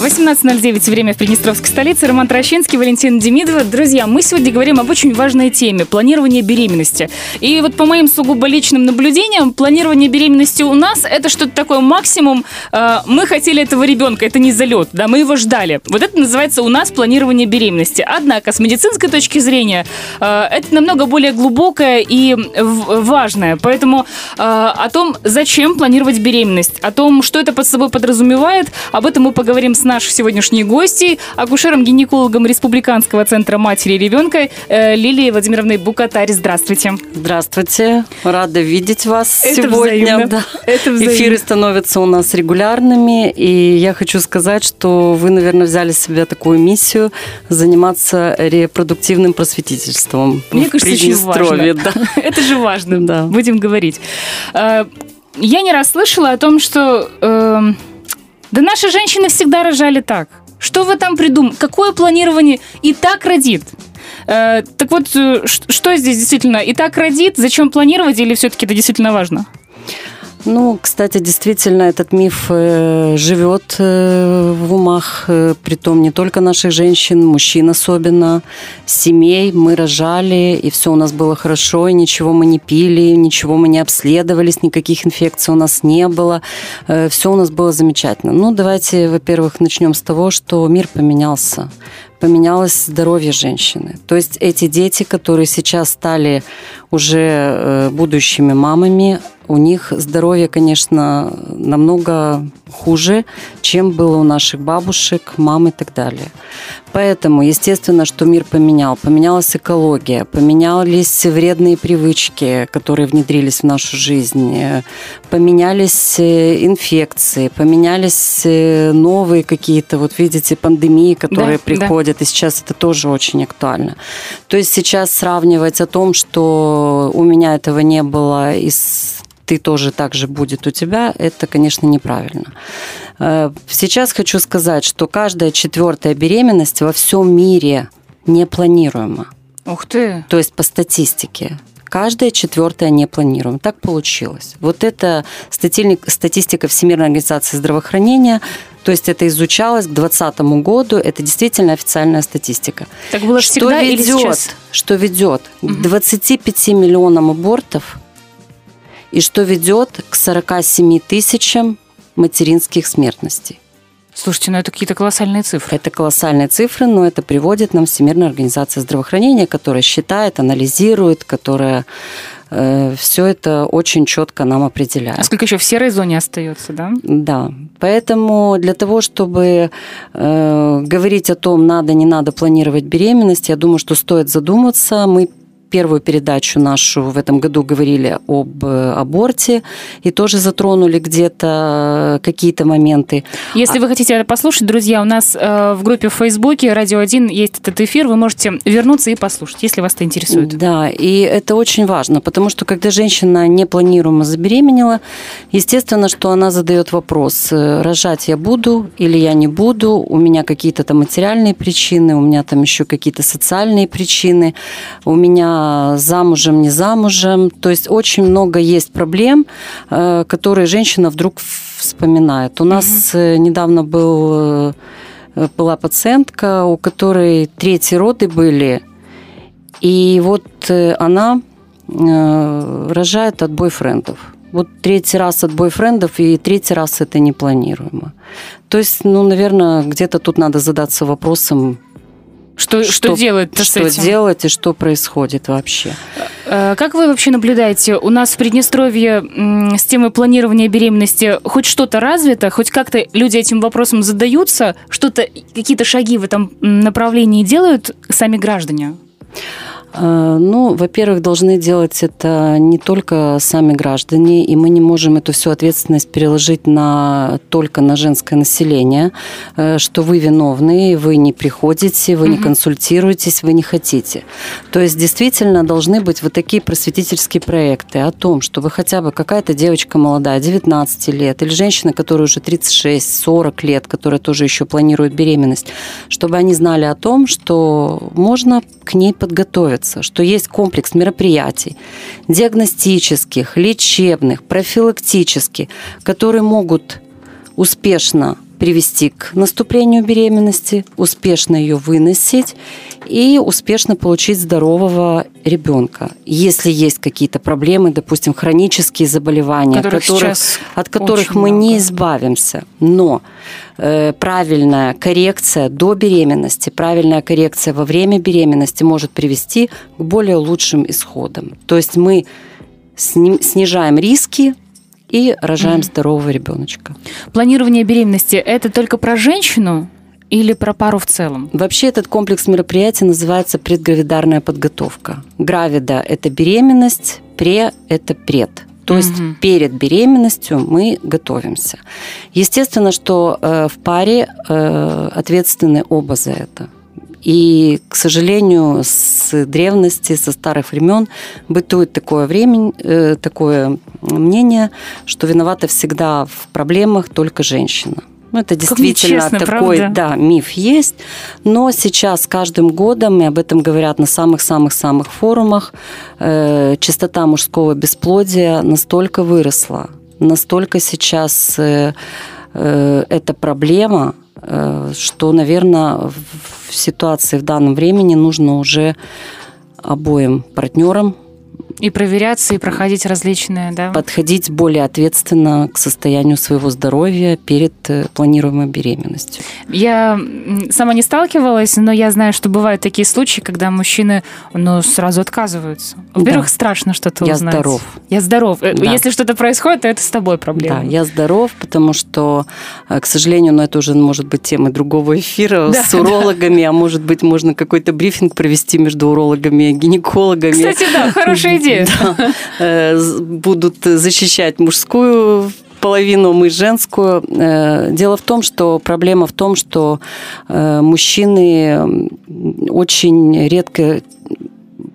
18.09, время в Приднестровской столице. Роман Трощинский, Валентина Демидова. Друзья, мы сегодня говорим об очень важной теме – планирование беременности. И вот по моим сугубо личным наблюдениям, планирование беременности у нас – это что-то такое максимум. Э, мы хотели этого ребенка, это не залет, да, мы его ждали. Вот это называется у нас планирование беременности. Однако, с медицинской точки зрения, э, это намного более глубокое и важное. Поэтому э, о том, зачем планировать беременность, о том, что это под собой подразумевает, об этом мы поговорим с нашей сегодняшней гостьей, акушером-гинекологом Республиканского центра матери и ребенка э, Лилией Владимировной Букатари. Здравствуйте. Здравствуйте. Рада видеть вас Это сегодня. Да. Это взаимно. Эфиры становятся у нас регулярными, и я хочу сказать, что вы, наверное, взяли себе такую миссию заниматься репродуктивным просветительством. Мне кажется, очень важно. Да. Это же важно, да. Будем говорить. Э, я не раз слышала о том, что эм, да наши женщины всегда рожали так. Что вы там придумали? Какое планирование и так родит? Э, так вот, э, что здесь действительно и так родит? Зачем планировать или все-таки это действительно важно? Ну, кстати, действительно, этот миф э, живет э, в умах, э, притом не только наших женщин, мужчин особенно, семей. Мы рожали, и все у нас было хорошо, и ничего мы не пили, ничего мы не обследовались, никаких инфекций у нас не было. Все у нас было замечательно. Ну, давайте, во-первых, начнем с того, что мир поменялся поменялось здоровье женщины. То есть эти дети, которые сейчас стали уже будущими мамами, у них здоровье, конечно, намного хуже, чем было у наших бабушек, мам и так далее. Поэтому, естественно, что мир поменял. Поменялась экология, поменялись вредные привычки, которые внедрились в нашу жизнь, поменялись э, инфекции, поменялись э, новые какие-то, вот видите, пандемии, которые да, приходят, да. и сейчас это тоже очень актуально. То есть сейчас сравнивать о том, что у меня этого не было из ты тоже так же будет у тебя, это, конечно, неправильно. Э, сейчас хочу сказать, что каждая четвертая беременность во всем мире непланируема. Ух ты! То есть по статистике. Каждая четвертая не планируем. Так получилось. Вот это статистика Всемирной организации здравоохранения. То есть это изучалось к 2020 году. Это действительно официальная статистика. Так было что всегда ведет, или сейчас? Что ведет угу. к 25 миллионам абортов и что ведет к 47 тысячам материнских смертностей. Слушайте, ну это какие-то колоссальные цифры. Это колоссальные цифры, но это приводит нам Всемирная организация здравоохранения, которая считает, анализирует, которая э, все это очень четко нам определяет. А сколько еще в серой зоне остается, да? Да. Поэтому для того, чтобы э, говорить о том, надо, не надо планировать беременность, я думаю, что стоит задуматься. Мы первую передачу нашу в этом году говорили об э, аборте и тоже затронули где-то какие-то моменты. Если а... вы хотите это послушать, друзья, у нас э, в группе в Фейсбуке «Радио 1» есть этот эфир, вы можете вернуться и послушать, если вас это интересует. Да, и это очень важно, потому что когда женщина непланируемо забеременела, естественно, что она задает вопрос, э, рожать я буду или я не буду, у меня какие-то там материальные причины, у меня там еще какие-то социальные причины, у меня замужем, не замужем. То есть очень много есть проблем, э, которые женщина вдруг вспоминает. У нас угу. недавно был, э, была пациентка, у которой третьи роды были, и вот она рожает от бойфрендов. Вот третий раз от бойфрендов, и третий раз это непланируемо. То есть, ну, наверное, где-то тут надо задаться вопросом, что, что, что делать Что этим? делать и что происходит вообще? Э, как вы вообще наблюдаете? У нас в Приднестровье с темой планирования беременности хоть что-то развито, хоть как-то люди этим вопросом задаются, что-то, какие-то шаги в этом направлении делают сами граждане? Э, ну, во-первых, должны делать это не только сами граждане, и мы не можем эту всю ответственность переложить на, только на женское население, э, что вы виновны, вы не приходите, вы не консультируетесь, вы не хотите. То есть действительно должны быть вот такие просветительские проекты о том, что вы хотя бы какая-то девочка молодая, 19 лет, или женщина, которая уже 36-40 лет, которая тоже еще планирует беременность, чтобы они знали о том, что можно к ней подготовиться, что есть комплекс мероприятий диагностических, лечебных, профилактических, которые могут успешно привести к наступлению беременности, успешно ее выносить и успешно получить здорового ребенка. Если есть какие-то проблемы, допустим, хронические заболевания, Которых которых, от которых мы много. не избавимся, но э, правильная коррекция до беременности, правильная коррекция во время беременности может привести к более лучшим исходам. То есть мы сни- снижаем риски и рожаем здорового ребеночка. Планирование беременности – это только про женщину или про пару в целом? Вообще этот комплекс мероприятий называется предгравидарная подготовка. Гравида – это беременность, пре – это пред. То есть Мгм. перед беременностью мы готовимся. Естественно, что э, в паре э, ответственны оба за это. И, к сожалению, с древности, со старых времен бытует такое время, э, такое мнение, что виновата всегда в проблемах только женщина. Ну, это действительно нечестно, такой, правда? да, миф есть. Но сейчас с каждым годом, и об этом говорят на самых-самых-самых форумах, э, частота мужского бесплодия настолько выросла, настолько сейчас э, эта проблема, э, что, наверное, в ситуации в данном времени нужно уже обоим партнерам И проверяться, и проходить различные, да? подходить более ответственно к состоянию своего здоровья перед э, планируемой беременностью. Я сама не сталкивалась, но я знаю, что бывают такие случаи, когда мужчины ну, сразу отказываются. Во-первых, Да. страшно что-то Я узнать. здоров. Я здоров. Э, Да. Если что-то происходит, то это с тобой проблема. Да, я здоров, потому что, э, к сожалению, но это уже может быть темой другого эфира Да, с урологами, а может быть, можно какой-то брифинг провести между урологами и гинекологами. Кстати, да, хорошая идея. Да. Э, Будут защищать мужскую половину, мы женскую. Э, Дело в том, что проблема в том, что э, мужчины очень редко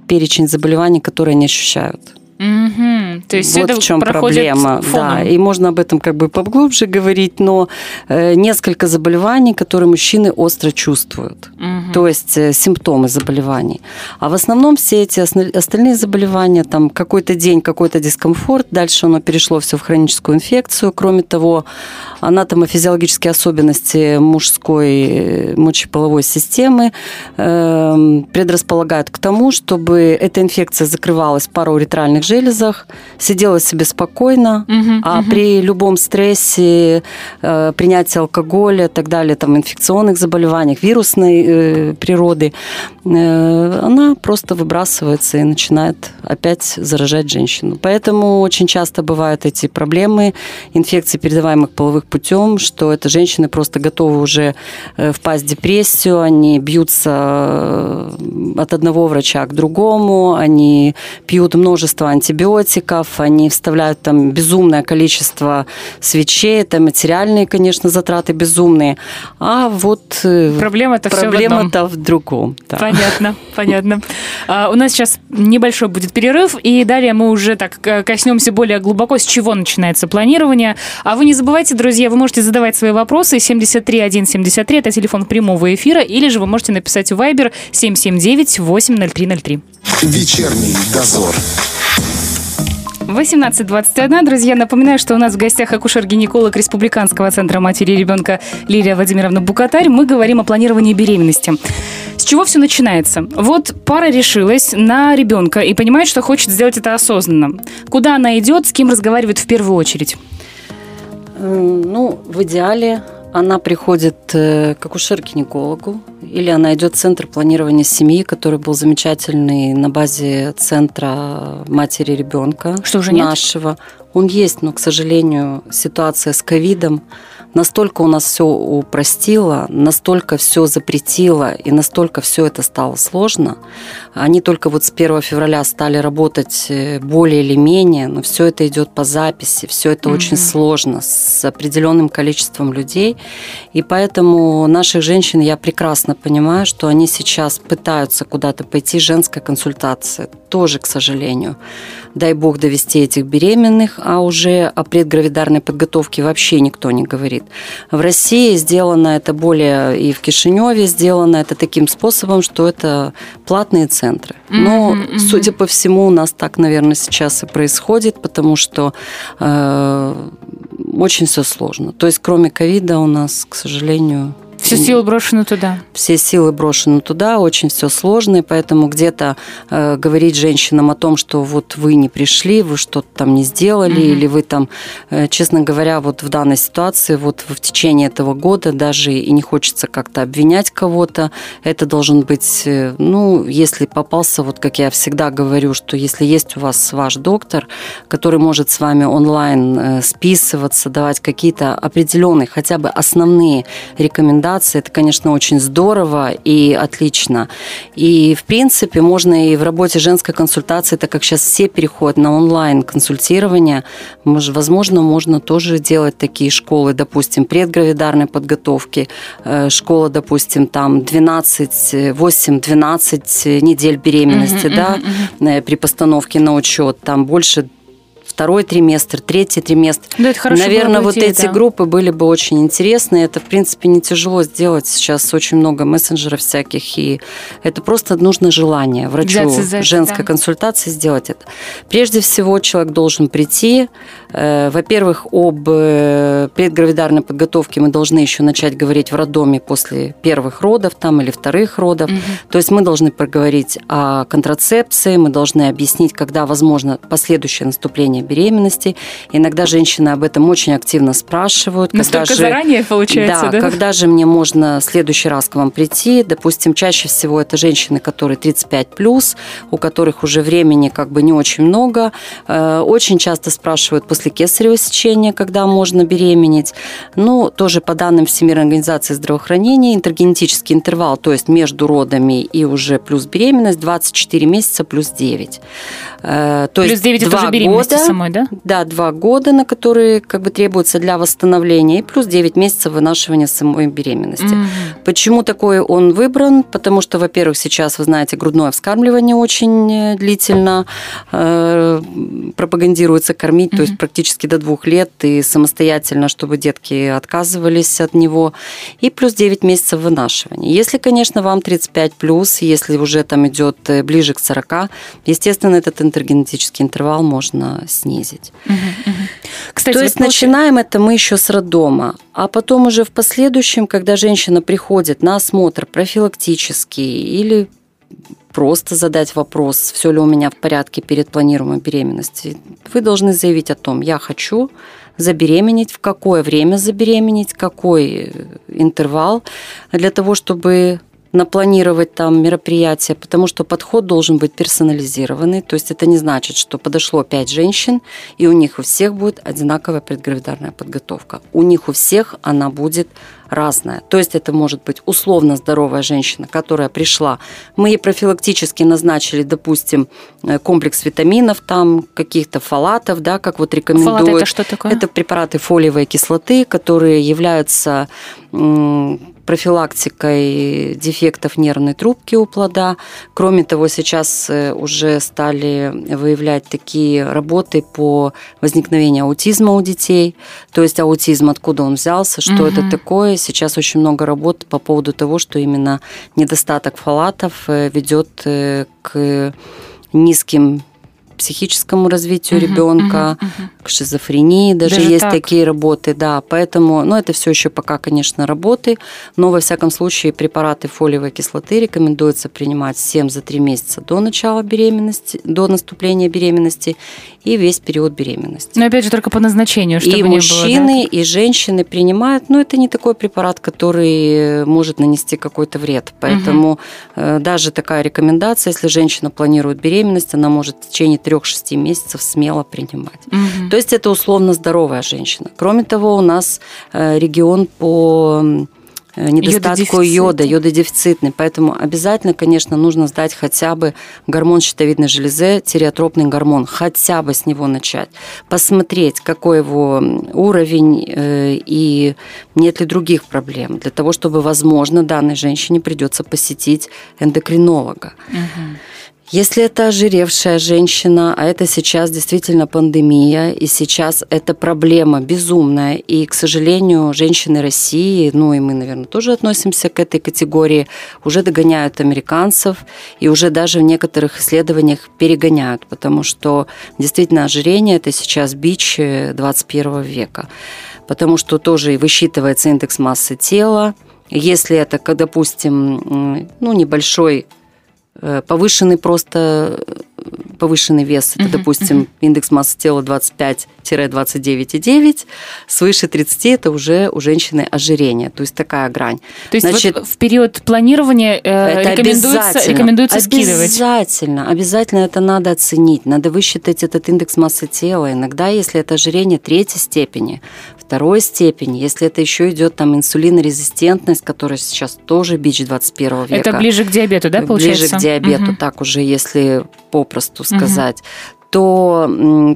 перечень заболеваний, которые они ощущают. Мгм. То есть вот это в чем проблема. фоном. Да, и можно об этом как бы поглубже говорить, но э, несколько заболеваний, которые мужчины остро чувствуют. Мгм. То есть э, симптомы заболеваний. А в основном все эти остальные заболевания, там какой-то день, какой-то дискомфорт, дальше оно перешло все в хроническую инфекцию. Кроме того, анатомофизиологические особенности мужской э, мочеполовой системы э, предрасполагают к тому, чтобы эта инфекция закрывалась в парауретральных железах, сидела себе спокойно, Мгм, а мгм. при любом стрессе, э, принятии алкоголя и так далее, там, инфекционных заболеваниях, вирусной э, природы, э, она просто выбрасывается и начинает опять заражать женщину. Поэтому очень часто бывают эти проблемы инфекций, передаваемых половых путем, что это женщины просто готовы уже э, впасть в депрессию, они бьются э, от одного врача к другому, они пьют множество антибиотиков, они вставляют там безумное количество свечей, это материальные, конечно, затраты безумные, а вот э, Проблема-то в проблема-то в другом. да. Понятно, понятно. А, у нас сейчас небольшой будет перерыв, и далее мы уже так э, коснемся более глубоко, с чего начинается планирование. А вы не забывайте, друзья, вы можете задавать свои вопросы. 73173 это телефон прямого эфира, или же вы можете написать в Viber 779-80303. Вечерний дозор. 18.21. Друзья, напоминаю, что у нас в гостях акушер-гинеколог Республиканского центра матери и ребенка Лилия Владимировна Букатарь. Мы говорим о планировании беременности. С чего все начинается? Вот пара решилась на ребенка и понимает, что хочет сделать это осознанно. Куда она идет, с кем разговаривает в первую очередь? Э, Ну, в идеале она приходит э, к акушер-гинекологу, или она идет в центр планирования семьи, который был замечательный на базе центра матери ребенка Что, уже нет? нашего. Он есть, но, к сожалению, ситуация с ковидом настолько у нас все упростило, настолько все запретило и настолько все это стало сложно. Они только вот с 1 февраля стали работать э, более или менее, но все это идет по записи, все это mm-hmm. очень сложно с определенным количеством людей. И поэтому наших женщин я прекрасно понимаю, что они сейчас пытаются куда-то пойти, женская консультация тоже, к сожалению. Дай бог довести этих беременных, а уже о предгравидарной подготовке вообще никто не говорит. В России сделано это более, и в Кишиневе сделано это таким способом, что это платные центры. Но, mm-hmm, mm-hmm. судя по всему, у нас так, наверное, сейчас и происходит, потому что э, очень все сложно. То есть, кроме ковида у нас, к сожалению, все силы брошены туда. Все силы брошены туда, очень все сложно, и поэтому где-то э, говорить женщинам о том, что вот вы не пришли, вы что-то там не сделали, mm-hmm. или вы там, э, честно говоря, вот в данной ситуации, вот в течение этого года даже и не хочется как-то обвинять кого-то. Это должен быть, э, ну, если попался, вот как я всегда говорю, что если есть у вас ваш доктор, который может с вами онлайн э, списываться, давать какие-то определенные, хотя бы основные рекомендации, рекомендации. Это, конечно, очень здорово и отлично. И, в принципе, можно и в работе женской консультации, так как сейчас все переходят на онлайн-консультирование, возможно, можно тоже делать такие школы, допустим, предгравидарной подготовки, э, школа, допустим, там 12, 8-12 недель беременности, uh-huh, да, uh-huh. при постановке на учет, там больше второй триместр, третий триместр. Да, это хорошо Наверное, вот идея, эти да. группы были бы очень интересны. Это, в принципе, не тяжело сделать. Сейчас очень много мессенджеров всяких, и это просто нужно желание врачу за женской да. консультации сделать это. Прежде всего, человек должен прийти. Э, во-первых, об э, предгравидарной подготовке мы должны еще начать говорить в роддоме после первых родов там или вторых родов. Угу. То есть мы должны поговорить о контрацепции, мы должны объяснить, когда возможно последующее наступление беременности. Иногда женщины об этом очень активно спрашивают. Настолько когда же, заранее получается, да, да? когда же мне можно в следующий раз к вам прийти? Допустим, чаще всего это женщины, которые 35+, плюс, у которых уже времени как бы не очень много. Э, очень часто спрашивают после кесарево сечения, когда можно беременеть. Ну, тоже по данным Всемирной организации здравоохранения, интергенетический интервал, то есть между родами и уже плюс беременность, 24 месяца плюс 9. Э, то плюс есть 9 это уже беременности года, самой, да? Да, два года, на которые как бы требуются для восстановления, и плюс 9 месяцев вынашивания самой беременности. Mm-hmm. Почему такой он выбран? Потому что, во-первых, сейчас, вы знаете, грудное вскармливание очень э, длительно э, пропагандируется кормить, mm-hmm. то есть практически до двух лет, и самостоятельно, чтобы детки отказывались от него, и плюс 9 месяцев вынашивания. Если, конечно, вам 35 плюс, если уже там идет э, ближе к 40, естественно, этот интергенетический интервал можно снизить. Кстати, То есть получ... начинаем это мы еще с роддома, а потом уже в последующем, когда женщина приходит на осмотр профилактический или просто задать вопрос, все ли у меня в порядке перед планируемой беременностью, вы должны заявить о том, я хочу забеременеть, в какое время забеременеть, какой интервал, для того, чтобы напланировать там мероприятия, потому что подход должен быть персонализированный. То есть это не значит, что подошло пять женщин, и у них у всех будет одинаковая предгравидарная подготовка. У них у всех она будет разная. То есть это может быть условно здоровая женщина, которая пришла. Мы ей профилактически назначили, допустим, э, комплекс витаминов, там каких-то фалатов, да, как вот рекомендуют. Фалат это что такое? Это препараты фолиевой кислоты, которые являются профилактикой дефектов нервной трубки у плода. Кроме того, сейчас э, уже стали выявлять такие работы по возникновению аутизма у детей. То есть аутизм, откуда он взялся, что угу. это такое. Сейчас очень много работ по поводу того, что именно недостаток фалатов э, ведет э, к низким психическому развитию uh-huh, ребенка, uh-huh, uh-huh. к шизофрении даже, даже есть так. такие работы, да. Поэтому, ну, это все еще пока, конечно, работы, но во всяком случае препараты фолиевой кислоты рекомендуется принимать 7 за 3 месяца до начала беременности, до наступления беременности и весь период беременности. Но опять же только по назначению, чтобы и не мужчины, было, да? и женщины принимают, но это не такой препарат, который может нанести какой-то вред. Поэтому угу. даже такая рекомендация, если женщина планирует беременность, она может в течение 4-6 месяцев смело принимать. Угу. То есть это условно здоровая женщина. Кроме того, у нас э, регион по Э, недостатку йода, йододефицитный. Поэтому обязательно, конечно, нужно сдать хотя бы гормон щитовидной железы, тиреотропный гормон, хотя бы с него начать. Посмотреть, какой его уровень э, и нет ли других проблем. Для того, чтобы, возможно, данной женщине придется посетить эндокринолога. Угу. Если это ожиревшая женщина, а это сейчас действительно пандемия, и сейчас это проблема безумная, и, к сожалению, женщины России, ну и мы, наверное, тоже относимся к этой категории, уже догоняют американцев, и уже даже в некоторых исследованиях перегоняют, потому что действительно ожирение – это сейчас бич 21 века, потому что тоже высчитывается индекс массы тела, если это, допустим, ну, небольшой Э, повышенный просто э, повышенный вес, это, uh-huh, допустим, uh-huh. индекс массы тела 25-29,9, свыше 30 это уже у женщины ожирение, то есть такая грань. То есть Значит, вот в период планирования э, рекомендуется, рекомендуется скидывать? Обязательно, обязательно это надо оценить, надо высчитать этот индекс массы тела. Иногда, если это ожирение третьей степени, второй степени, если это еще идет там инсулинорезистентность, которая сейчас тоже бич 21 века. Это ближе к диабету, да, получается? Ближе к диабету, угу. так уже, если попросту сказать. Угу то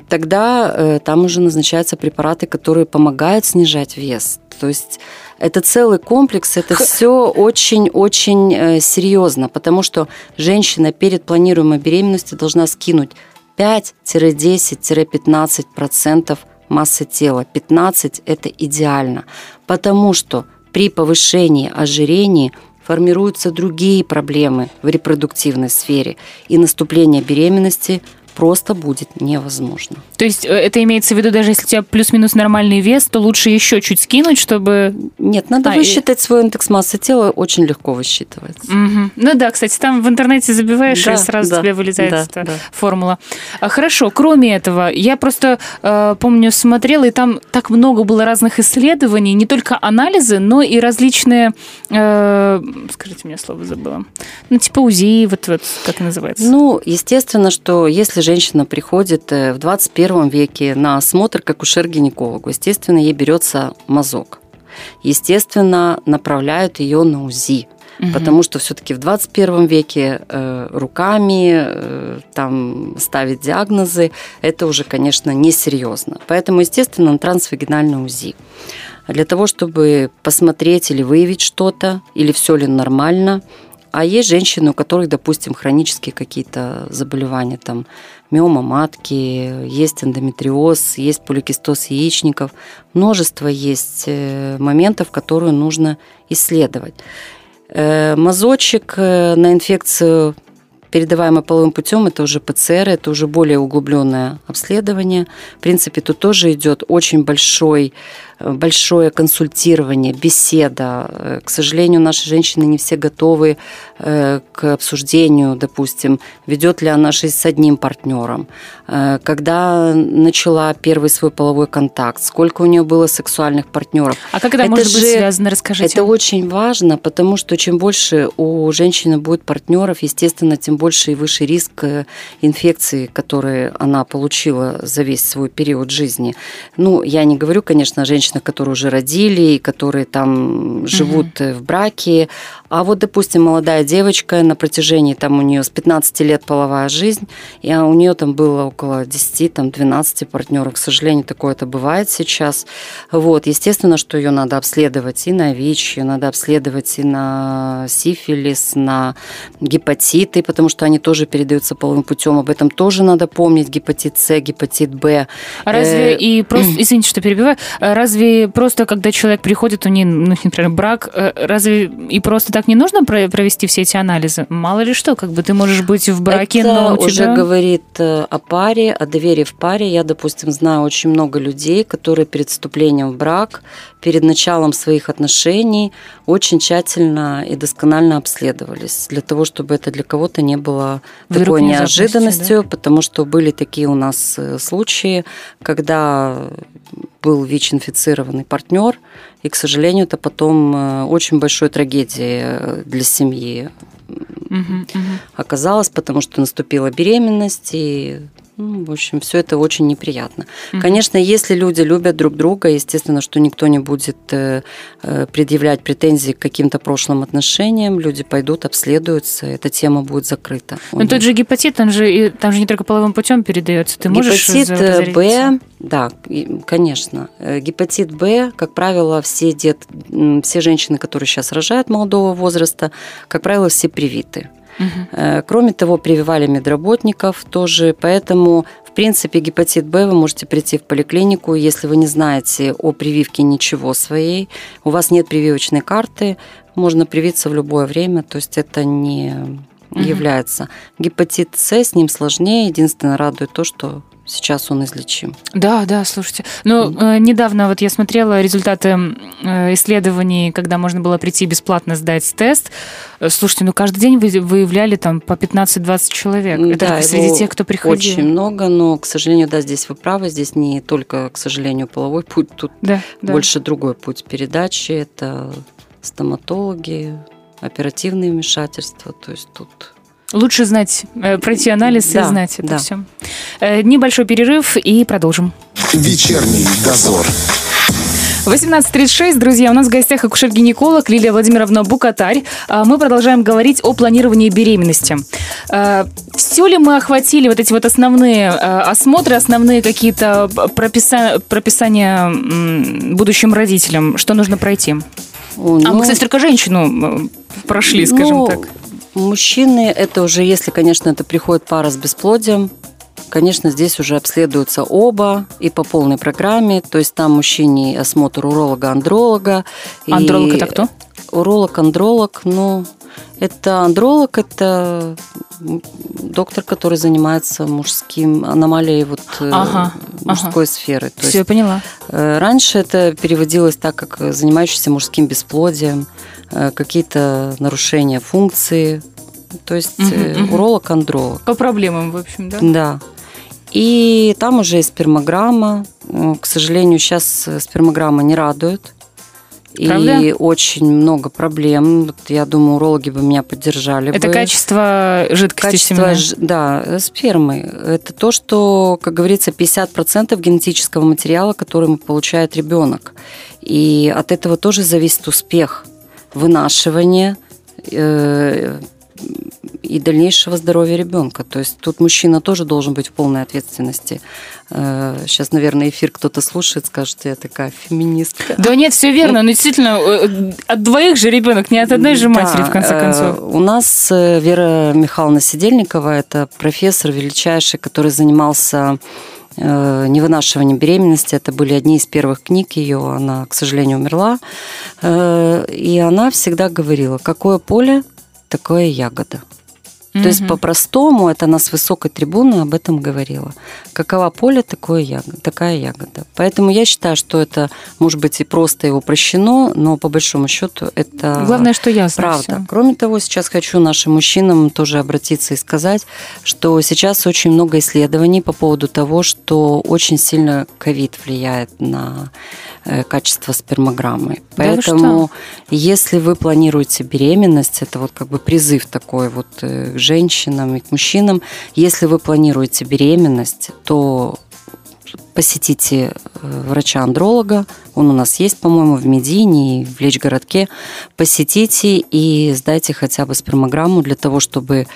тогда э, там уже назначаются препараты, которые помогают снижать вес. То есть это целый комплекс, это все очень-очень э, серьезно, потому что женщина перед планируемой беременностью должна скинуть 5-10-15% массы тела. 15 – это идеально, потому что при повышении ожирения формируются другие проблемы в репродуктивной сфере, и наступление беременности просто будет невозможно. То есть э, это имеется в виду, даже если у тебя плюс-минус нормальный вес, то лучше еще чуть скинуть, чтобы... Нет, надо а, высчитать и... свой индекс массы тела, очень легко высчитывается. Угу. Ну да, кстати, там в интернете забиваешь, да, и сразу да, тебе вылезает да, эта да. формула. А, хорошо, кроме этого, я просто э, помню, смотрела, и там так много было разных исследований, не только анализы, но и различные, э, скажите мне слово забыла, ну типа УЗИ, вот, вот как называется? Ну, естественно, что если женщина приходит э, в 21 веке на осмотр к акушер-гинекологу, естественно, ей берется мазок. Естественно, направляют ее на УЗИ. Угу. Потому что все-таки в 21 веке э, руками э, там ставить диагнозы это уже, конечно, несерьезно. Поэтому, естественно, на трансвагинальное УЗИ. Для того, чтобы посмотреть или выявить что-то, или все ли нормально, а есть женщины, у которых, допустим, хронические какие-то заболевания, там миома матки, есть эндометриоз, есть поликистоз яичников. Множество есть э, моментов, которые нужно исследовать. Э, мазочек э, на инфекцию передаваемый половым путем, это уже ПЦР, это уже более углубленное обследование. В принципе, тут тоже идет очень большой большое консультирование, беседа. Э, к сожалению, наши женщины не все готовы э, к обсуждению, допустим, ведет ли она жизнь с одним партнером, э, когда начала первый свой половой контакт, сколько у нее было сексуальных партнеров. А как это, это может же, быть связано, расскажите. Это очень важно, потому что чем больше у женщины будет партнеров, естественно, тем больше и выше риск инфекции, которые она получила за весь свой период жизни. Ну, я не говорю, конечно, о женщинах, которые уже родили, и которые там живут угу. в браке. А вот, допустим, молодая девочка на протяжении там у нее с 15 лет половая жизнь, и у нее там было около 10, там 12 партнеров. К сожалению, такое это бывает сейчас. Вот, естественно, что ее надо обследовать и на ВИЧ, ее надо обследовать и на сифилис, на гепатиты, потому что они тоже передаются половым путем. Об этом тоже надо помнить. Гепатит С, гепатит Б. А разве э, и просто, извините, что перебиваю, разве разве просто, когда человек приходит, у них, ну, например, брак, э, разве и просто так не нужно провести все эти анализы? Мало ли что, как бы ты можешь быть в браке, Это но у тебя... уже говорит э, о паре, о доверии в паре. Я, допустим, знаю очень много людей, которые перед вступлением в брак, перед началом своих отношений очень тщательно и досконально обследовались для того, чтобы это для кого-то не было Вдруг такой неожиданностью, да? потому что были такие у нас э, случаи, когда был ВИЧ-инфицированный партнер, и, к сожалению, это потом э, очень большой трагедией э, для семьи угу, угу. оказалось, потому что наступила беременность, и в общем, все это очень неприятно. Mm-hmm. Конечно, если люди любят друг друга, естественно, что никто не будет э, э, предъявлять претензии к каким-то прошлым отношениям, люди пойдут, обследуются, эта тема будет закрыта. Но Он... тот же гепатит, он же, там же не только половым путем передается. Ты можешь Гепатит э, Б, да, конечно. Гепатит Б, как правило, все, дет, все женщины, которые сейчас рожают молодого возраста, как правило, все привиты. Угу. Кроме того, прививали медработников тоже, поэтому в принципе, гепатит Б вы можете прийти в поликлинику, если вы не знаете о прививке ничего своей, у вас нет прививочной карты, можно привиться в любое время, то есть это не угу. является. Гепатит С, с ним сложнее, единственное радует то, что сейчас он излечим. Да, да, слушайте. Ну, mm-hmm. недавно вот я смотрела результаты э, исследований, когда можно было прийти бесплатно сдать тест. Э, слушайте, ну каждый день вы выявляли там по 15-20 человек. Это да, среди тех, кто приходил. Очень много, но, к сожалению, да, здесь вы правы, здесь не только, к сожалению, половой путь, тут да, больше да. другой путь передачи. Это стоматологи, оперативные вмешательства, то есть тут Лучше знать, э, пройти анализ да, и знать это да. все. Э, небольшой перерыв и продолжим. Вечерний дозор. 18.36, друзья, у нас в гостях акушер-гинеколог Лилия Владимировна Букатарь. А мы продолжаем говорить о планировании беременности. Э, все ли мы охватили вот эти вот основные осмотры, основные какие-то прописа... прописания будущим родителям? Что нужно пройти? О, ну... А мы, кстати, только женщину прошли, скажем ну, так. Мужчины, это уже, если, конечно, это приходит пара с бесплодием, конечно, здесь уже обследуются оба и по полной программе. То есть там мужчине осмотр уролога-андролога. Андролог и... это кто? Уролог-андролог, ну, это андролог, это доктор, который занимается мужским аномалией вот э, ага, мужской ага. сферы. То Все, есть, я поняла. Э, раньше это переводилось так, как занимающийся мужским бесплодием. Э, какие-то нарушения функции. То есть угу, уролог, андролог. По проблемам, в общем, да? Да. И там уже и спермограмма. К сожалению, сейчас спермограмма не радует. Правда? И очень много проблем. Я думаю, урологи бы меня поддержали. Это бы. качество жидкости качество, ж... Да, спермы. Это то, что, как говорится, 50% генетического материала, который получает ребенок. И от этого тоже зависит успех вынашивания э, и дальнейшего здоровья ребенка. То есть тут мужчина тоже должен быть в полной ответственности. Сейчас, э, наверное, эфир кто-то слушает, скажет, я такая феминистка. Да нет, все верно. Но действительно, э, от двоих же ребенок, не от одной же матери, да, в конце концов. У нас Вера Михайловна Сидельникова, это профессор величайший, который занимался невынашивание беременности. Это были одни из первых книг ее. Она, к сожалению, умерла. Э, и она всегда говорила, какое поле, такое ягода. Mm-hmm. То есть по-простому это она с высокой трибуны об этом говорила. Какова поле, такое ягода, такая ягода. Поэтому я считаю, что это может быть и просто и упрощено, но по большому счету это Главное, что ясно правда. Все. Кроме того, сейчас хочу нашим мужчинам тоже обратиться и сказать, что сейчас очень много исследований по поводу того, что очень сильно ковид влияет на Э, качество спермограммы. Да Поэтому, если вы планируете беременность, это вот как бы призыв такой вот э, к женщинам и к мужчинам, если вы планируете беременность, то посетите э, врача-андролога, он у нас есть, по-моему, в Медине и в Лечгородке, посетите и сдайте хотя бы спермограмму для того, чтобы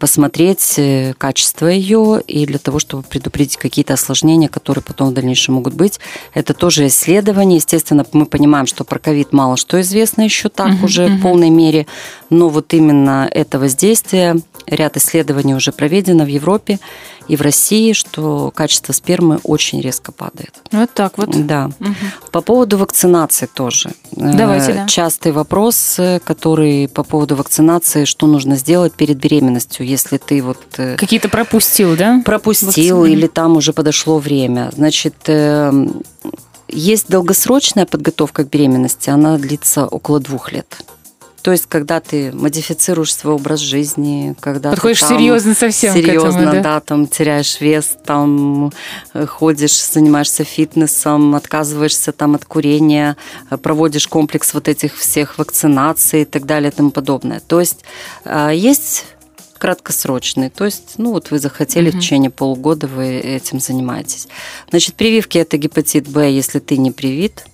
посмотреть э, качество ее и для того, чтобы предупредить какие-то осложнения, которые потом в дальнейшем могут быть. Это тоже исследование. Естественно, мы понимаем, что про ковид мало что известно еще так uh-huh, уже uh-huh. в полной мере, но вот именно это воздействие, ряд исследований уже проведено в Европе и в России, что качество спермы очень резко падает. Вот так вот. Да. Угу. По поводу вакцинации тоже. Давайте, э, да. Частый вопрос, который по поводу вакцинации, что нужно сделать перед беременностью, если ты вот... Э, Какие-то пропустил, да? Пропустил Вакцины. или там уже подошло время. Значит, эм, есть долгосрочная подготовка к беременности, она длится около двух лет. То есть, когда ты модифицируешь свой образ жизни, когда подходишь ты там серьезно совсем серьезно, этому, да? да, там теряешь вес, там э, ходишь, занимаешься фитнесом, отказываешься там от курения, э, проводишь комплекс вот этих всех вакцинаций и так далее и тому подобное. То есть э, есть краткосрочные. То есть, ну вот вы захотели Мгм. в течение полугода вы этим занимаетесь. Значит, прививки это гепатит Б, если ты не привит.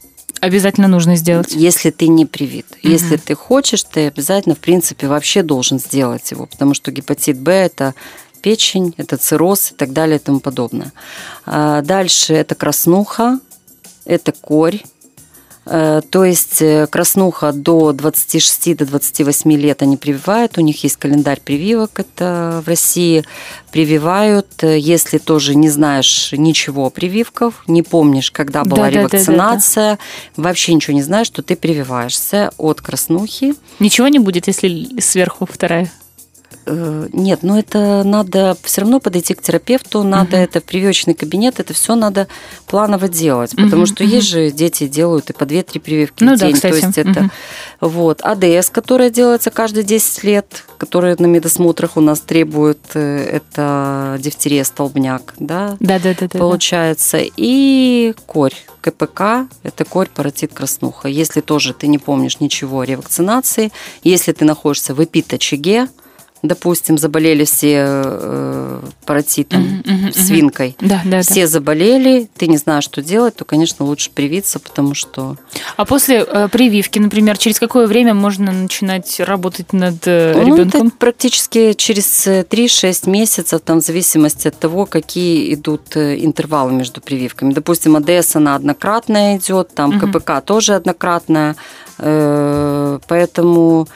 Обязательно нужно сделать. Если ты не привит. Мгм. Если ты хочешь, ты обязательно, в принципе, вообще должен сделать его, потому что гепатит Б это печень, это цирроз и так далее и тому подобное. А Дальше это краснуха, это корь. Э, То есть э, краснуха до 26 до 28 лет они прививают, у них есть календарь прививок, это в России прививают, Э, если тоже не знаешь ничего о прививках, не помнишь, когда была Да-да-да-да-да. ревакцинация, вообще ничего не знаешь, то ты прививаешься от краснухи. Ничего не будет, если сверху вторая. Э, Нет, ну это надо все равно подойти к терапевту, надо Мгм. это в прививочный кабинет, это все надо планово делать, Мгм, потому что мгм. есть же дети делают и по 2-3 прививки Ну в да, день, кстати. то есть это Мгм. вот АДС, которая делается каждые 10 лет, которая на медосмотрах у нас требует, э, это дифтерия столбняк, да, Да-да-да. получается. И корь. КПК – это корь, паротит, краснуха. Если тоже ты не помнишь ничего о ревакцинации, если ты находишься в эпид-очаге, допустим, заболели все э, паротитом, свинкой, Да, да, да. все заболели, ты не знаешь, что делать, то, конечно, лучше привиться, потому что А после э, прививки, например, через какое время можно начинать работать над э, Ну, ребенком? это практически через э, 3-6 месяцев, там, в зависимости от того, какие идут э, интервалы между прививками. Допустим, АДС, она однократная идет, там Мгм. КПК тоже однократная, э, поэтому...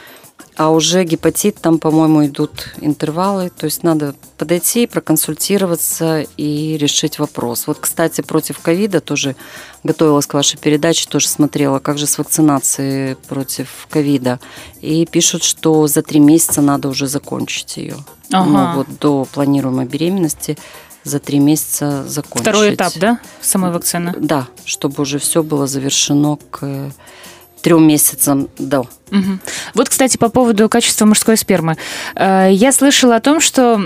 А уже гепатит, там, по-моему, идут интервалы, то есть надо подойти, проконсультироваться и решить вопрос. Вот, кстати, против ковида тоже готовилась к вашей передаче, тоже смотрела, как же с вакцинацией против ковида. И пишут, что за три месяца надо уже закончить ее. Ага. Ну, вот до планируемой беременности за три месяца закончить. Второй этап, да, самой вакцины? Да, чтобы уже все было завершено к трем месяцам до. Мгм. Вот, кстати, по поводу качества мужской спермы. Э, Я слышала о том, что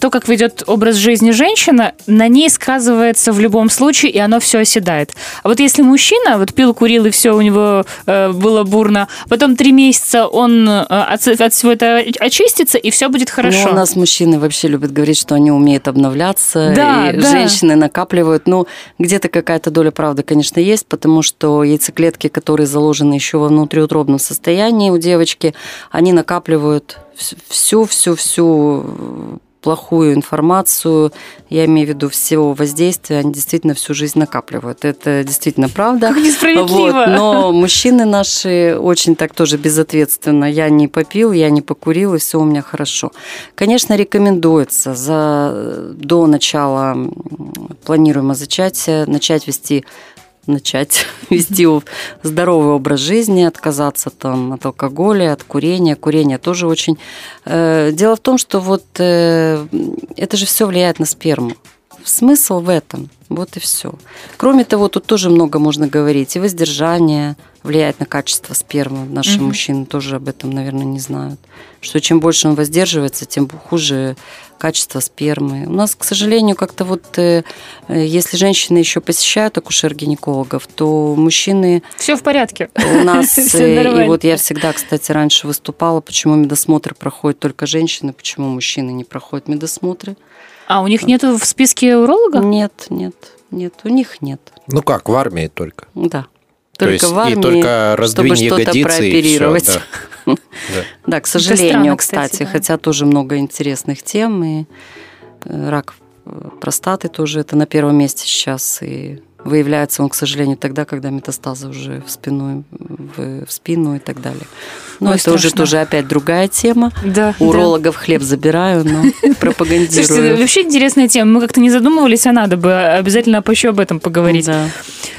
то, как ведет образ жизни женщина, на ней сказывается в любом случае, и оно все оседает. А вот если мужчина вот пил, курил, и все у него э, было бурно, потом три месяца он э, от, от всего этого очистится, и все будет хорошо. Ну, у нас мужчины вообще любят говорить, что они умеют обновляться, Да, и да. женщины накапливают. Ну, где-то какая-то доля правды, конечно, есть, потому что яйцеклетки, которые заложены еще во внутриутробном состоянии у девочки, они накапливают всю-всю-всю плохую информацию, я имею в виду всего воздействия, они действительно всю жизнь накапливают. Это действительно правда. Как несправедливо. Вот, но мужчины наши очень так тоже безответственно. Я не попил, я не покурил, и все у меня хорошо. Конечно, рекомендуется за, до начала планируемого зачатия начать вести начать вести здоровый образ жизни, отказаться там от алкоголя, от курения. Курение тоже очень... Э, Дело в том, что вот э, это же все влияет на сперму. Смысл в этом. Вот и все. Кроме того, тут тоже много можно говорить. И воздержание влияет на качество спермы. Наши Мгм. мужчины тоже об этом, наверное, не знают. Что чем больше он воздерживается, тем хуже качество спермы. У нас, к сожалению, как-то вот, э, э, если женщины еще посещают акушер-гинекологов, то мужчины Все в порядке. у нас, э, и вот я всегда, кстати, раньше выступала, почему медосмотр проходит только женщины, почему мужчины не проходят медосмотры. А у них нету в списке уролога? Нет, нет, нет, у них нет. Ну как, в армии только. Да. То Только есть в армии, и только раздвинь чтобы что-то ягодицы и прооперировать. да. Да. К сожалению, кстати, хотя тоже много интересных тем, и э, рак э, простаты тоже это на первом месте сейчас, и выявляется он, к сожалению, тогда, когда метастазы уже в спину, в, в спину и так далее. Ой, это уже страшно. тоже опять другая тема. Да. Урологов хлеб забираю, но Слушайте, пропагандирую. вообще интересная тема. Мы как-то не задумывались, а надо бы обязательно еще об этом поговорить. Да.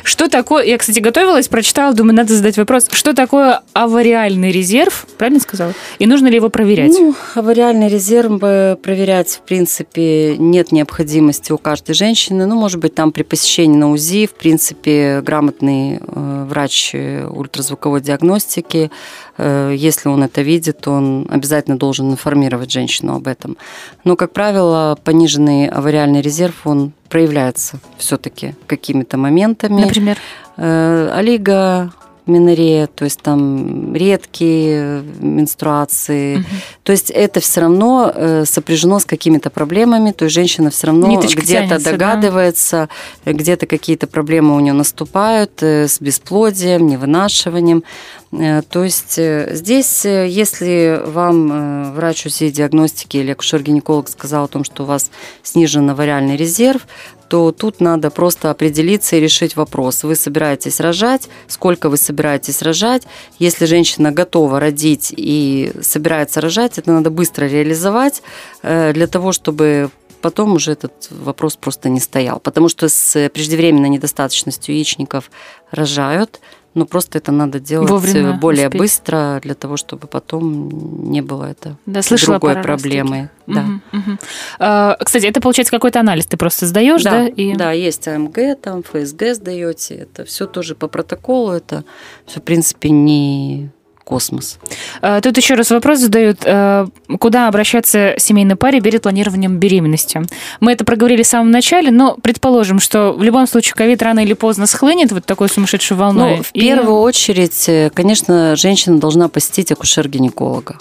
Что такое, я, кстати, готовилась, прочитала, думаю, надо задать вопрос. Что такое авариальный резерв? Правильно сказала? И нужно ли его проверять? Ну, авариальный резерв проверять, в принципе, нет необходимости у каждой женщины. Ну, может быть, там при посещении на УЗИ, в принципе, грамотный э, врач э, ультразвуковой диагностики, если он это видит, он обязательно должен информировать женщину об этом. Но, как правило, пониженный авариальный резерв, он проявляется все-таки какими-то моментами. Например? Э, Олиго, менорея, то есть там редкие менструации, Мгм. То есть это все равно э, сопряжено с какими-то проблемами, то есть женщина все равно Ниточка где-то тянется, да. догадывается, э, где-то какие-то проблемы у нее наступают э, с бесплодием, невынашиванием. Э, То есть э, здесь, э, если вам врач УЗИ диагностики или акушер-гинеколог сказал о том, что у вас снижен авариальный резерв, то тут надо просто определиться и решить вопрос. Вы собираетесь рожать, сколько вы собираетесь рожать. Если женщина готова родить и собирается рожать, это надо быстро реализовать для того, чтобы потом уже этот вопрос просто не стоял. Потому что с преждевременной недостаточностью яичников рожают, но просто это надо делать Вовремя э, более успеть. быстро для того, чтобы потом не было это Да, слышала другой проблемы. Да. Мгм, мгм. А, Кстати, это получается какой-то анализ ты просто сдаешь, да? Да, и- да, есть АМГ, там ФСГ сдаете, это все тоже по протоколу, это все, в принципе, не космос. А, Тут еще раз вопрос задают, а, куда обращаться семейной паре перед планированием беременности. Мы это проговорили в самом начале, но предположим, что в любом случае ковид рано или поздно схлынет вот такой сумасшедшей волной. Ну, в и- первую очередь, э, конечно, женщина должна посетить акушер-гинеколога.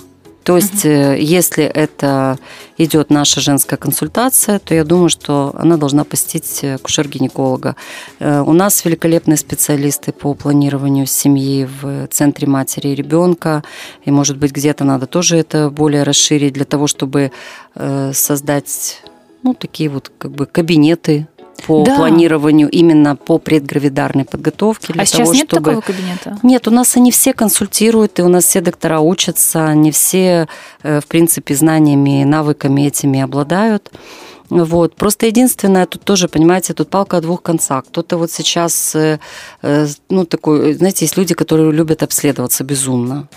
То есть, э, если это идет наша женская консультация, то я думаю, что она должна посетить э, акушер-гинеколога. Э, У нас великолепные специалисты по планированию семьи в центре матери и ребенка. И, может быть, где-то надо тоже это более расширить для того, чтобы создать ну, такие вот как бы кабинеты по Да. планированию именно по предгравидарной подготовке. Для А сейчас того, нет чтобы... такого кабинета? Нет, у нас они все консультируют, и у нас все доктора учатся, не все, э, в принципе, знаниями и навыками этими обладают. Вот. Просто единственное, тут тоже, понимаете, тут палка о двух концах. Кто-то вот сейчас, э, э, ну, такой, знаете, есть люди, которые любят обследоваться безумно.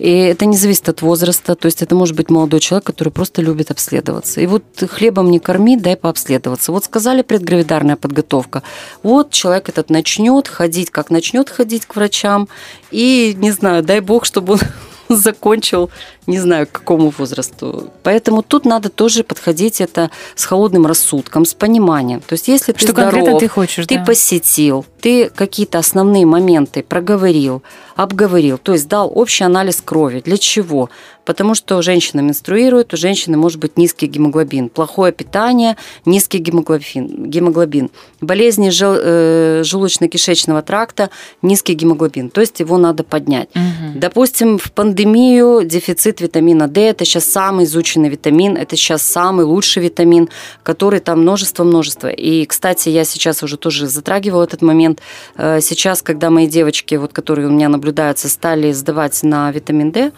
И это не зависит от возраста, то есть это может быть молодой человек, который просто любит обследоваться. И вот хлебом не корми, дай пообследоваться. Вот сказали предгравидарная подготовка. Вот человек этот начнет ходить, как начнет ходить к врачам. И, не знаю, дай бог, чтобы он закончил, не знаю, к какому возрасту. Поэтому тут надо тоже подходить это с холодным рассудком, с пониманием. То есть если ты Что здоров, конкретно ты хочешь, ты да. посетил, ты какие-то основные моменты проговорил, обговорил, то есть дал общий анализ крови. Для чего? Потому что женщина менструирует, у женщины может быть низкий гемоглобин, плохое питание, низкий гемоглобин, гемоглобин. болезни жел- э, желудочно-кишечного тракта, низкий гемоглобин, то есть его надо поднять. Мгм. Допустим, в пандемию дефицит витамина D – это сейчас самый изученный витамин, это сейчас самый лучший витамин, который там множество-множество. И, кстати, я сейчас уже тоже затрагивала этот момент. Э, Сейчас, когда мои девочки, вот, которые у меня наблюдаются, стали сдавать на витамин D,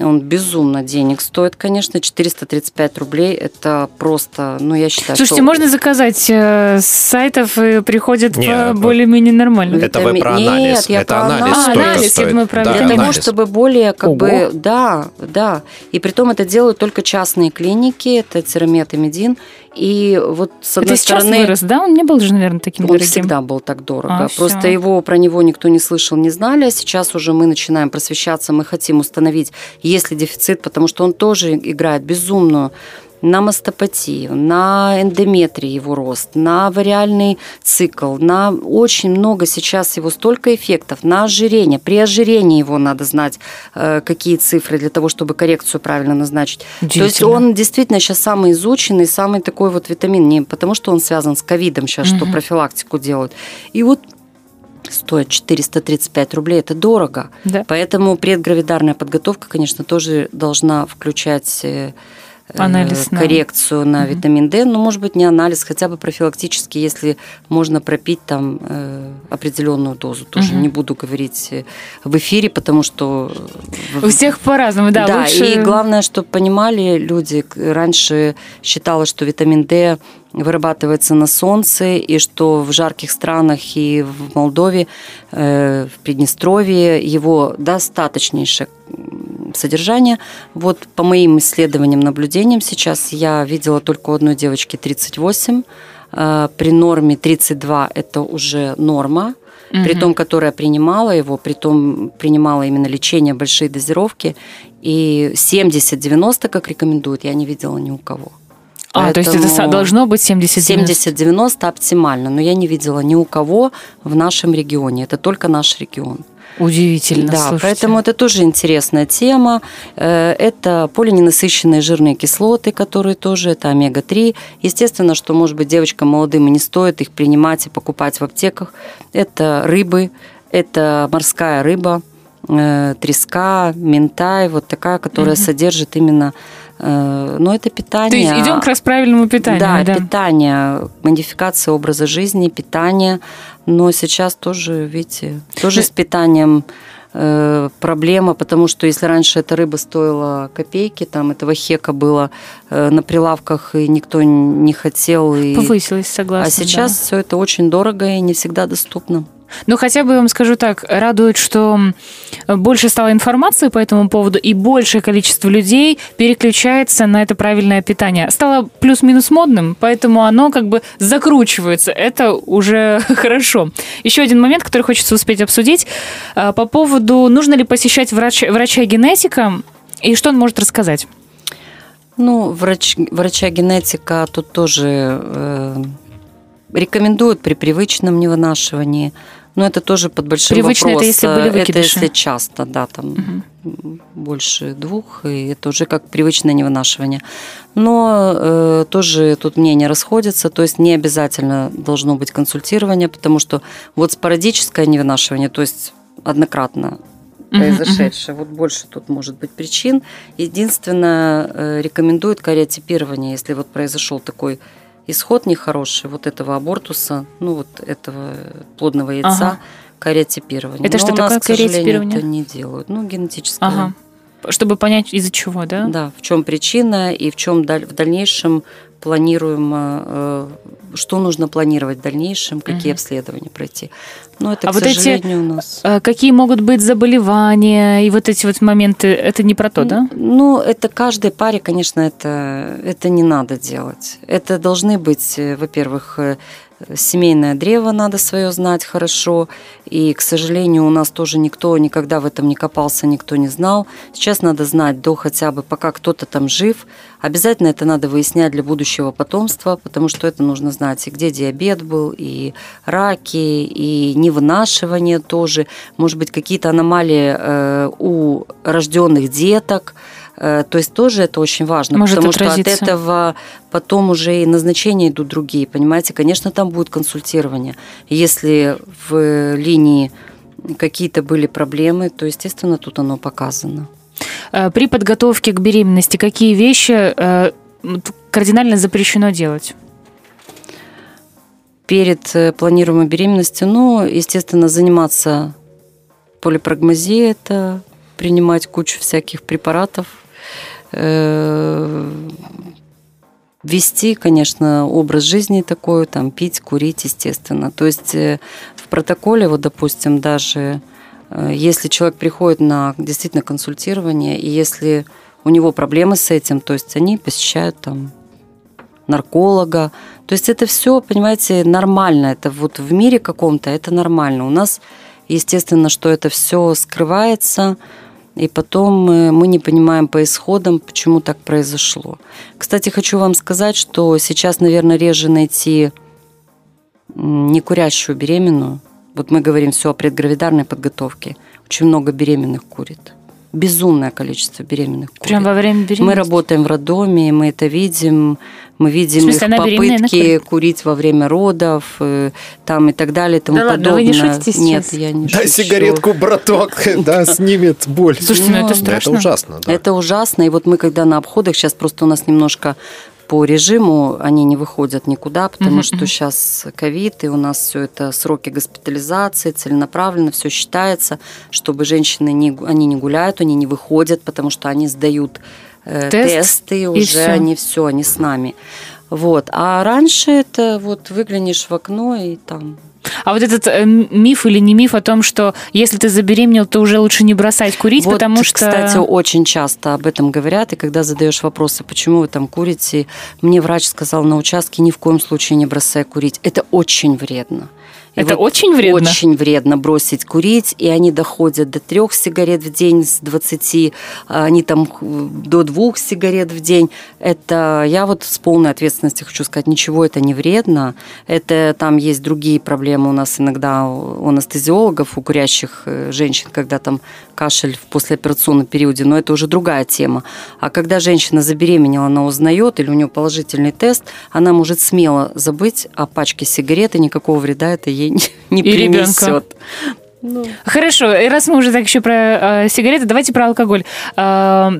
он безумно денег стоит, конечно, 435 рублей. Это просто, ну, я считаю, Слушайте, что... можно заказать э, с сайтов и приходят Не, по э, более-менее нормально. Это вы про Нет, анализ. я это про анализ А, анализ, я стоит. думаю, про Да, Для того, чтобы более, как Ого. бы, да, да. И притом это делают только частные клиники, это Тирамет и Медин. И вот с одной Это стороны... вырос, да? Он не был же, наверное, таким Он дорогим. всегда был так дорого. А, Просто всё. его про него никто не слышал, не знали. Сейчас уже мы начинаем просвещаться, мы хотим установить, есть ли дефицит, потому что он тоже играет безумную на мастопатию, на эндометрии его рост, на вариальный цикл, на очень много сейчас его столько эффектов, на ожирение. При ожирении его надо знать, э, какие цифры для того, чтобы коррекцию правильно назначить. То есть он действительно сейчас самый изученный, самый такой вот витамин, не потому что он связан с ковидом сейчас, что Мгм. профилактику делают. И вот стоит 435 рублей, это дорого. Да. Поэтому предгравидарная подготовка, конечно, тоже должна включать э, Анализ на- коррекцию на витамин D, ну, может быть, не анализ, хотя бы профилактически, если можно пропить там э, определенную дозу. Тоже Мгм. не буду говорить э, в эфире, потому что... У всех по-разному, да. да, лучше... и главное, чтобы понимали люди, раньше считалось, что витамин D вырабатывается на солнце, и что в жарких странах и в Молдове, э, в Приднестровье его достаточнейшее содержание. Вот по моим исследованиям, наблюдениям сейчас я видела только у одной девочки 38, э, при норме 32 это уже норма, при Мгм. том, которая принимала его, при том принимала именно лечение, большие дозировки, и 70-90, как рекомендуют, я не видела ни у кого. А, то есть это должно быть 70 70-90 оптимально, но я не видела ни у кого в нашем регионе. Это только наш регион. Удивительно, Да, слушайте. поэтому это тоже интересная тема. Э, Это полиненасыщенные жирные кислоты, которые тоже, это омега-3. Естественно, что, может быть, девочкам молодым и не стоит их принимать и покупать в аптеках. Это рыбы, это морская рыба, э, треска, ментай, вот такая, которая содержит именно... э, Но это питание. То есть идем как раз к правильному питанию. Да, да. питание, модификация образа жизни, питание. Но сейчас тоже, видите, тоже Ну, с питанием э, проблема, потому что если раньше эта рыба стоила копейки, там этого хека было э, на прилавках, и никто не хотел. И... Повысилась, согласна. А сейчас да. все это очень дорого и не всегда доступно. Ну, хотя бы, я вам скажу так, радует, что больше стало информации по этому поводу, и большее количество людей переключается на это правильное питание. Стало плюс-минус модным, поэтому оно как бы закручивается. Это уже хорошо. Еще один момент, который хочется успеть обсудить. А, По поводу, нужно ли посещать врач- врача-генетика, и что он может рассказать? Ну, врач, врача-генетика тут тоже э, рекомендуют при привычном невынашивании. Но это тоже под большим Привычно это вопросом. если были Это выкидыши? если часто, да, там больше двух, и это уже как привычное невынашивание. Но э, тоже тут мнения расходятся, то есть не обязательно должно быть консультирование, потому что вот спорадическое невынашивание, то есть однократно произошедшее. Вот больше тут может быть причин. Единственное, э, рекомендуют кариотипирование, если вот произошел такой исход нехороший вот этого абортуса, ну вот этого плодного яйца, Ага. кариотипирование. Это Но что у нас, такое к сожалению, это не делают. Ну, генетическое. Ага. Чтобы понять, из-за чего, да? Да, в чем причина и в чем в дальнейшем планируем, э, что нужно планировать в дальнейшем, какие Мгм. обследования пройти. Но это, А к вот эти, сожалению, у нас. А Какие могут быть заболевания и вот эти вот моменты, это не про то, да? Ну, это каждой паре, конечно, это, это не надо делать. Это должны быть, э, во-первых, э, семейное древо надо свое знать хорошо. И, к сожалению, у нас тоже никто никогда в этом не копался, никто не знал. Сейчас надо знать до хотя бы, пока кто-то там жив. Обязательно это надо выяснять для будущего потомства, потому что это нужно знать, и где диабет был, и раки, и невынашивание тоже. Может быть, какие-то аномалии э, у рожденных деток. Э, То есть тоже это очень важно, Может потому что от отразиться. этого потом уже и назначения идут другие, понимаете? Конечно, там будет консультирование. Если в линии какие-то были проблемы, то, естественно, тут оно показано. Э, При подготовке к беременности какие вещи э, кардинально запрещено делать? Перед планируемой беременностью, ну, естественно, заниматься полипрагмазией, это принимать кучу всяких препаратов, вести, конечно, образ жизни такой, там, пить, курить, естественно. То есть э, в протоколе, вот, допустим, даже э, если человек приходит на действительно консультирование, и если у него проблемы с этим, то есть они посещают там нарколога. То есть это все, понимаете, нормально. Это вот в мире каком-то это нормально. У нас, естественно, что это все скрывается, и потом мы не понимаем по исходам, почему так произошло. Кстати, хочу вам сказать, что сейчас, наверное, реже найти некурящую беременную. Вот мы говорим все о предгравидарной подготовке. Очень много беременных курит. Безумное количество беременных курит. Прям во время беременности? Мы работаем в роддоме, мы это видим, мы видим В смысле, их попытки курит? курить во время родов, э, там и так далее, и тому Да ладно, подобное. вы не шутите Нет, сейчас? я не Дай шучу. сигаретку, браток, да, снимет боль. Слушайте, ну это страшно. Это ужасно, да. Это ужасно. И вот мы, когда на обходах, сейчас просто у нас немножко по режиму они не выходят никуда, потому Мгм, что сейчас ковид, и у нас все это сроки госпитализации, целенаправленно все считается, чтобы женщины не, они не гуляют, они не выходят, потому что они сдают э, Тест, тесты, уже всё. они все, они с нами. Вот. А раньше это вот выглянешь в окно и там А вот этот э, миф или не миф о том, что если ты забеременел, то уже лучше не бросать курить, вот, потому что... кстати, очень часто об этом говорят, и когда задаешь вопросы, почему вы там курите, мне врач сказал на участке ни в коем случае не бросай курить. Это очень вредно. И Это очень вредно? Очень вредно бросить курить, и они доходят до трех сигарет в день с 20, а они там до двух сигарет в день. Это я вот с полной ответственностью хочу сказать, ничего это не вредно. Это там есть другие проблемы у нас иногда у анестезиологов, у курящих э, женщин, когда там кашель в послеоперационном периоде, но это уже другая тема. А когда женщина забеременела, она узнает или у нее положительный тест, она может смело забыть о пачке сигарет, и никакого вреда это ей не, не И ребенка. принесет. Хорошо, и раз мы уже так еще про э, сигареты, давайте про алкоголь. Э,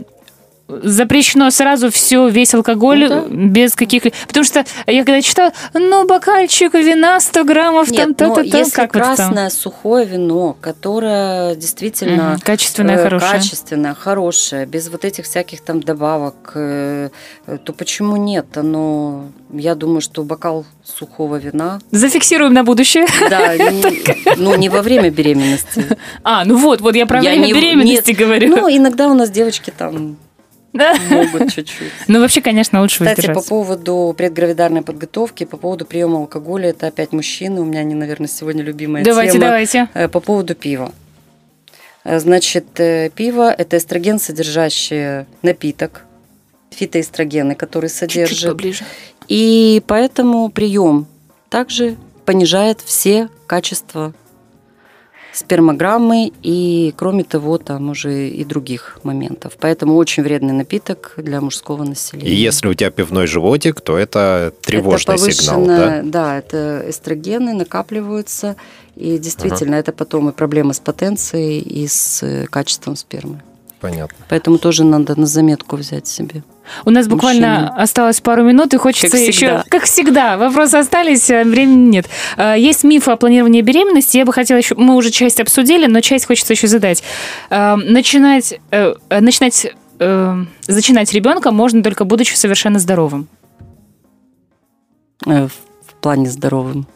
запрещено сразу все, весь алкоголь, Ну да. без каких... Потому что я когда читала, ну, бокальчик вина 100 граммов, там, Нет, то-то, но то, если как вот там? красное сухое вино, которое действительно Мгм, качественное, э, хорошее. качественное, хорошее, без вот этих всяких там добавок, э, э, то почему нет? Оно, я думаю, что бокал сухого вина, Зафиксируем на будущее. да, ну не во время беременности. А, ну вот, вот я про время беременности говорю. Ну иногда у нас девочки там Да. могут чуть-чуть. Ну, вообще, конечно, лучше Кстати, по воздержаться. поводу предгравидарной подготовки, по поводу приема алкоголя, это опять мужчины. У меня они, наверное, сегодня любимая Давайте, тема. давайте. Э, По поводу пива. Э, Значит, э, пиво – это эстроген, содержащий напиток, фитоэстрогены, которые Чуть-чуть содержит. поближе. И поэтому прием также понижает все качества спермограммы и, кроме того, там уже и других моментов. Поэтому очень вредный напиток для мужского населения. И если у тебя пивной животик, то это тревожный это сигнал, да? да? это эстрогены накапливаются, и действительно это потом и проблемы с потенцией, и с э, качеством спермы. Понятно. Поэтому тоже надо на заметку взять себе. У нас буквально Мужчины. осталось пару минут, и хочется Как еще... всегда. Как всегда. Вопросы остались, а времени нет. А, Есть миф о планировании беременности. Я бы хотела еще... Мы уже часть обсудили, но часть хочется еще задать. А, Начинать... э, Начинать... э, Зачинать ребенка можно только будучи совершенно здоровым. э, В плане здоровым.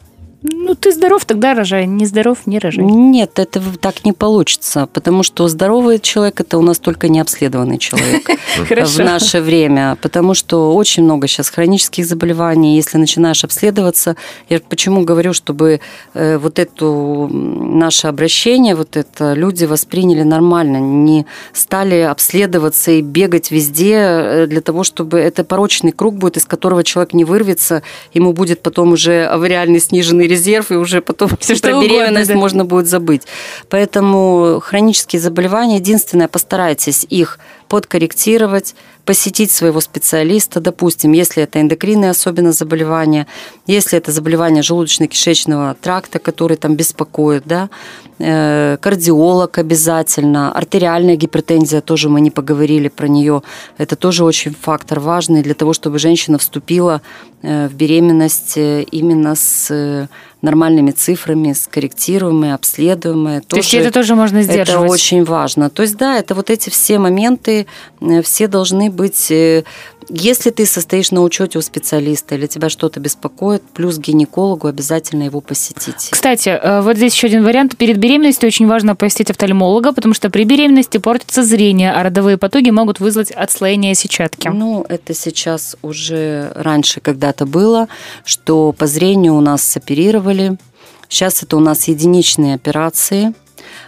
Ну, ты здоров, тогда рожай. Не здоров, не рожай. Нет, это в- так не получится, потому что здоровый человек это у нас только необследованный человек в наше время, потому что очень много сейчас хронических заболеваний. Если начинаешь обследоваться, я почему говорю, чтобы э, вот это наше обращение, вот это люди восприняли нормально, не стали обследоваться и бегать везде э, для того, чтобы это порочный круг будет, из которого человек не вырвется, ему будет потом уже авариальный сниженный резерв, и уже потом Всё что про угодно, беременность да. можно будет забыть. Поэтому хронические заболевания, единственное, постарайтесь их подкорректировать, посетить своего специалиста, допустим, если это эндокринные особенно заболевания, если это заболевание желудочно-кишечного тракта, который там беспокоит, да, э, кардиолог обязательно, артериальная гипертензия, тоже мы не поговорили про нее, это тоже очень фактор важный для того, чтобы женщина вступила э, в беременность э, именно с нормальными цифрами, скорректируемые, обследуемые. То есть это тоже можно Это сдерживать. очень важно. То есть, да, это вот эти все моменты, э, все должны быть... э, Если ты состоишь на учете у специалиста или тебя что-то беспокоит, плюс гинекологу обязательно его посетить. Кстати, э, вот здесь еще один вариант. Перед беременностью очень важно посетить офтальмолога, потому что при беременности портится зрение, а родовые потуги могут вызвать отслоение сетчатки. Ну, это сейчас уже раньше когда-то было, что по зрению у нас оперировали. Сейчас это у нас единичные операции,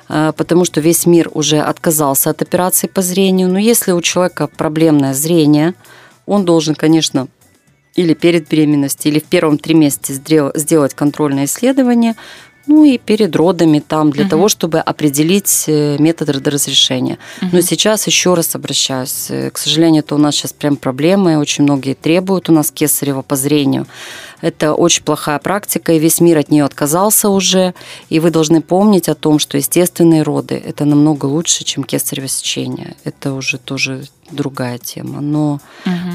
э, потому что весь мир уже отказался от операций по зрению. Но если у человека проблемное зрение, он должен, конечно, или перед беременностью, или в первом триместре сдрел- сделать контрольное исследование, ну и перед родами там, для Мгм. того, чтобы определить э, метод родоразрешения. Но Мгм. сейчас еще раз обращаюсь. э, К сожалению, это у нас сейчас прям проблемы. Очень многие требуют у нас кесарево по зрению. Это очень плохая практика, и весь мир от нее отказался уже. И вы должны помнить о том, что естественные роды – это намного лучше, чем кесарево сечение. Это уже тоже другая тема. Но,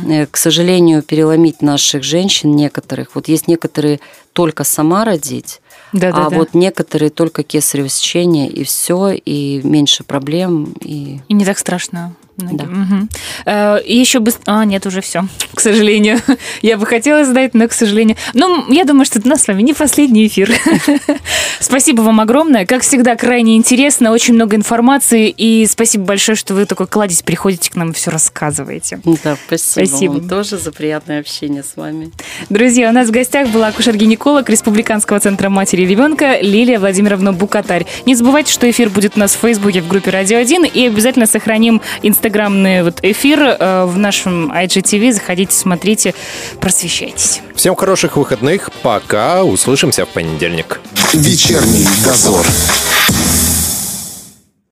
э, к сожалению, переломить наших женщин некоторых, вот есть некоторые только сама родить, Да-да-да. а вот некоторые только кесарево сечение, и все, и меньше проблем, и И не так страшно. Да. Э, И еще бы... А, нет, уже все. К сожалению. Я бы хотела задать, но, к сожалению... Ну, я думаю, что это у нас с вами не последний эфир. Спасибо вам огромное. Как всегда, крайне интересно, очень много информации. И спасибо большое, что вы такой кладезь приходите к нам и все рассказываете. Да, спасибо, Спасибо. вам тоже за приятное общение с вами. Друзья, у нас в гостях была акушер-гинеколог Республиканского центра матери и ребенка Лилия Владимировна Букатарь. Не забывайте, что эфир будет у нас в Фейсбуке в группе Радио 1 и обязательно сохраним инстаграмный вот эфир э, в нашем IGTV. Заходите, смотрите, просвещайтесь. Всем хороших выходных. Пока. Услышимся в понедельник. Вечерний дозор.